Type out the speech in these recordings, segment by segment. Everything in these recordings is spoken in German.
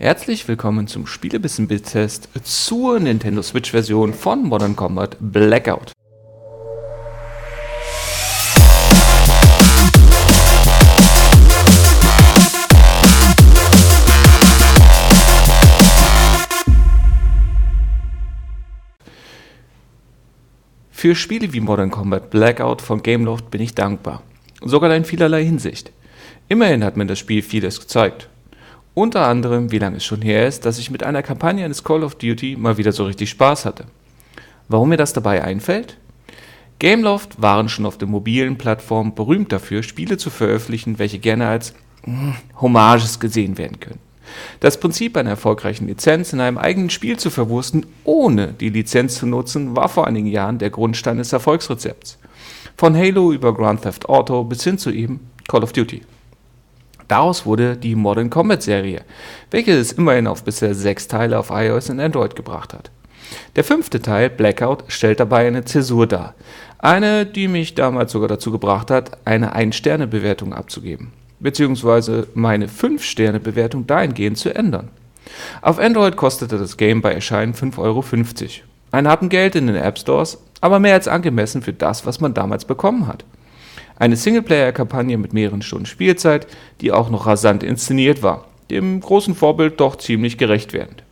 Herzlich willkommen zum Spielebissen-Test zur Nintendo Switch-Version von Modern Combat Blackout. Für Spiele wie Modern Combat Blackout von Gameloft bin ich dankbar. Sogar in vielerlei Hinsicht. Immerhin hat mir das Spiel vieles gezeigt. Unter anderem, wie lange es schon her ist, dass ich mit einer Kampagne eines Call of Duty mal wieder so richtig Spaß hatte. Warum mir das dabei einfällt? Gameloft waren schon auf der mobilen Plattform berühmt dafür, Spiele zu veröffentlichen, welche gerne als hm, Hommages gesehen werden können. Das Prinzip einer erfolgreichen Lizenz in einem eigenen Spiel zu verwursten, ohne die Lizenz zu nutzen, war vor einigen Jahren der Grundstein des Erfolgsrezepts. Von Halo über Grand Theft Auto bis hin zu eben Call of Duty. Daraus wurde die Modern Combat Serie, welche es immerhin auf bisher sechs Teile auf iOS und Android gebracht hat. Der fünfte Teil, Blackout, stellt dabei eine Zäsur dar. Eine, die mich damals sogar dazu gebracht hat, eine Ein-Sterne-Bewertung abzugeben. Beziehungsweise meine 5-Sterne-Bewertung dahingehend zu ändern. Auf Android kostete das Game bei Erscheinen 5,50 Euro. Ein Happen Geld in den App Stores, aber mehr als angemessen für das, was man damals bekommen hat. Eine Singleplayer-Kampagne mit mehreren Stunden Spielzeit, die auch noch rasant inszeniert war, dem großen Vorbild doch ziemlich gerecht werdend.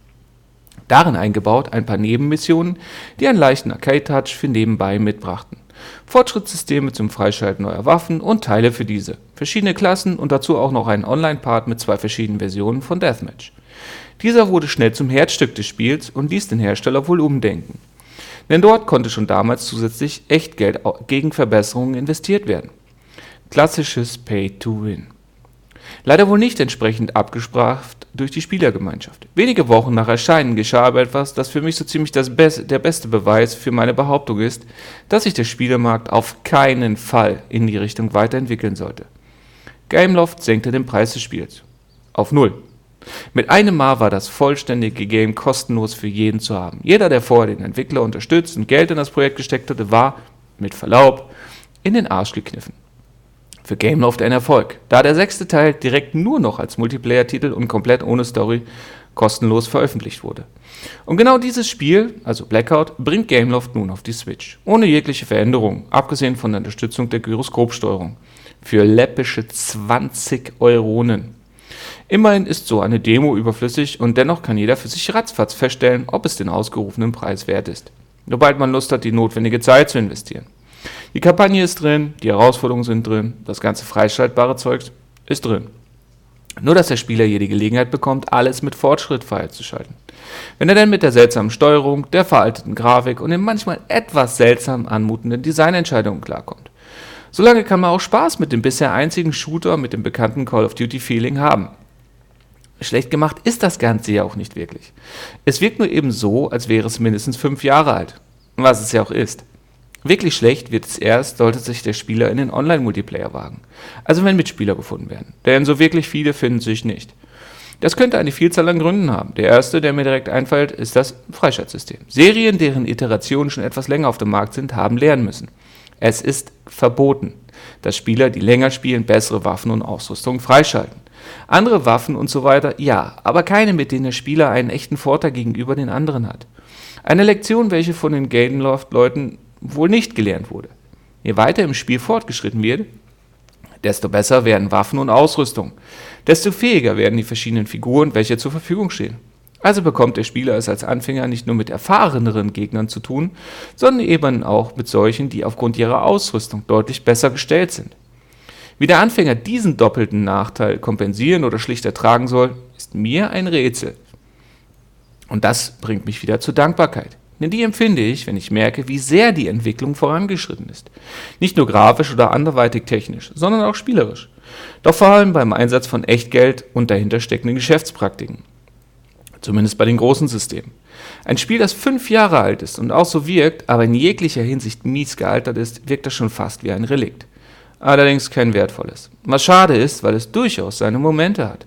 Darin eingebaut ein paar Nebenmissionen, die einen leichten Arcade-Touch für nebenbei mitbrachten. Fortschrittssysteme zum Freischalten neuer Waffen und Teile für diese, verschiedene Klassen und dazu auch noch einen Online-Part mit zwei verschiedenen Versionen von Deathmatch. Dieser wurde schnell zum Herzstück des Spiels und ließ den Hersteller wohl umdenken. Denn dort konnte schon damals zusätzlich Echtgeld gegen Verbesserungen investiert werden. Klassisches Pay-to-Win. Leider wohl nicht entsprechend abgespracht durch die Spielergemeinschaft. Wenige Wochen nach Erscheinen geschah aber etwas, das für mich so ziemlich Be der beste Beweis für meine Behauptung ist, dass sich der Spielemarkt auf keinen Fall in die Richtung weiterentwickeln sollte. Gameloft senkte den Preis des Spiels auf Null. Mit einem Mal war das vollständige Game kostenlos für jeden zu haben. Jeder, der vorher den Entwickler unterstützt und Geld in das Projekt gesteckt hatte, war, mit Verlaub, in den Arsch gekniffen. Für Gameloft ein Erfolg, da der sechste Teil direkt nur noch als Multiplayer-Titel und komplett ohne Story kostenlos veröffentlicht wurde. Und genau dieses Spiel, also Blackout, bringt Gameloft nun auf die Switch. Ohne jegliche Veränderung, abgesehen von der Unterstützung der Gyroskopsteuerung. Für läppische 20 Euronen. Immerhin ist so eine Demo überflüssig und dennoch kann jeder für sich ratzfatz feststellen, ob es den ausgerufenen Preis wert ist. Sobald man Lust hat, die notwendige Zeit zu investieren. Die Kampagne ist drin, die Herausforderungen sind drin, das ganze freischaltbare Zeug ist drin. Nur dass der Spieler hier die Gelegenheit bekommt, alles mit Fortschritt freizuschalten. Wenn er denn mit der seltsamen Steuerung, der veralteten Grafik und den manchmal etwas seltsam anmutenden Designentscheidungen klarkommt. Solange kann man auch Spaß mit dem bisher einzigen Shooter mit dem bekannten Call of Duty Feeling haben. Schlecht gemacht ist das Ganze ja auch nicht wirklich. Es wirkt nur eben so, als wäre es mindestens fünf Jahre alt. Was es ja auch ist. Wirklich schlecht wird es erst, sollte sich der Spieler in den Online-Multiplayer wagen. Also wenn Mitspieler gefunden werden. Denn so wirklich viele finden sich nicht. Das könnte eine Vielzahl an Gründen haben. Der erste, der mir direkt einfällt, ist das Freischaltsystem. Serien, deren Iterationen schon etwas länger auf dem Markt sind, haben lernen müssen. Es ist verboten, dass Spieler, die länger spielen, bessere Waffen und Ausrüstung freischalten. Andere Waffen und so weiter, ja, aber keine, mit denen der Spieler einen echten Vorteil gegenüber den anderen hat. Eine Lektion, welche von den Gadenloft-Leuten wohl nicht gelernt wurde. Je weiter im Spiel fortgeschritten wird, desto besser werden Waffen und Ausrüstung, desto fähiger werden die verschiedenen Figuren, welche zur Verfügung stehen. Also bekommt der Spieler es als Anfänger nicht nur mit erfahreneren Gegnern zu tun, sondern eben auch mit solchen, die aufgrund ihrer Ausrüstung deutlich besser gestellt sind. Wie der Anfänger diesen doppelten Nachteil kompensieren oder schlicht ertragen soll, ist mir ein Rätsel. Und das bringt mich wieder zur Dankbarkeit. Denn die empfinde ich, wenn ich merke, wie sehr die Entwicklung vorangeschritten ist. Nicht nur grafisch oder anderweitig technisch, sondern auch spielerisch. Doch vor allem beim Einsatz von Echtgeld und dahinter steckenden Geschäftspraktiken. Zumindest bei den großen Systemen. Ein Spiel, das fünf Jahre alt ist und auch so wirkt, aber in jeglicher Hinsicht mies gealtert ist, wirkt das schon fast wie ein Relikt allerdings kein wertvolles. Was schade ist, weil es durchaus seine Momente hat.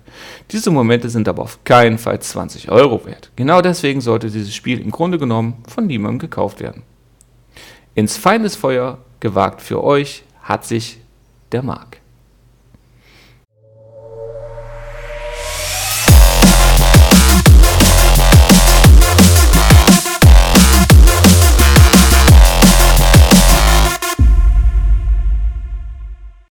Diese Momente sind aber auf keinen Fall 20 Euro wert. Genau deswegen sollte dieses Spiel im Grunde genommen von niemandem gekauft werden. Ins Feindesfeuer gewagt für euch hat sich der Mark.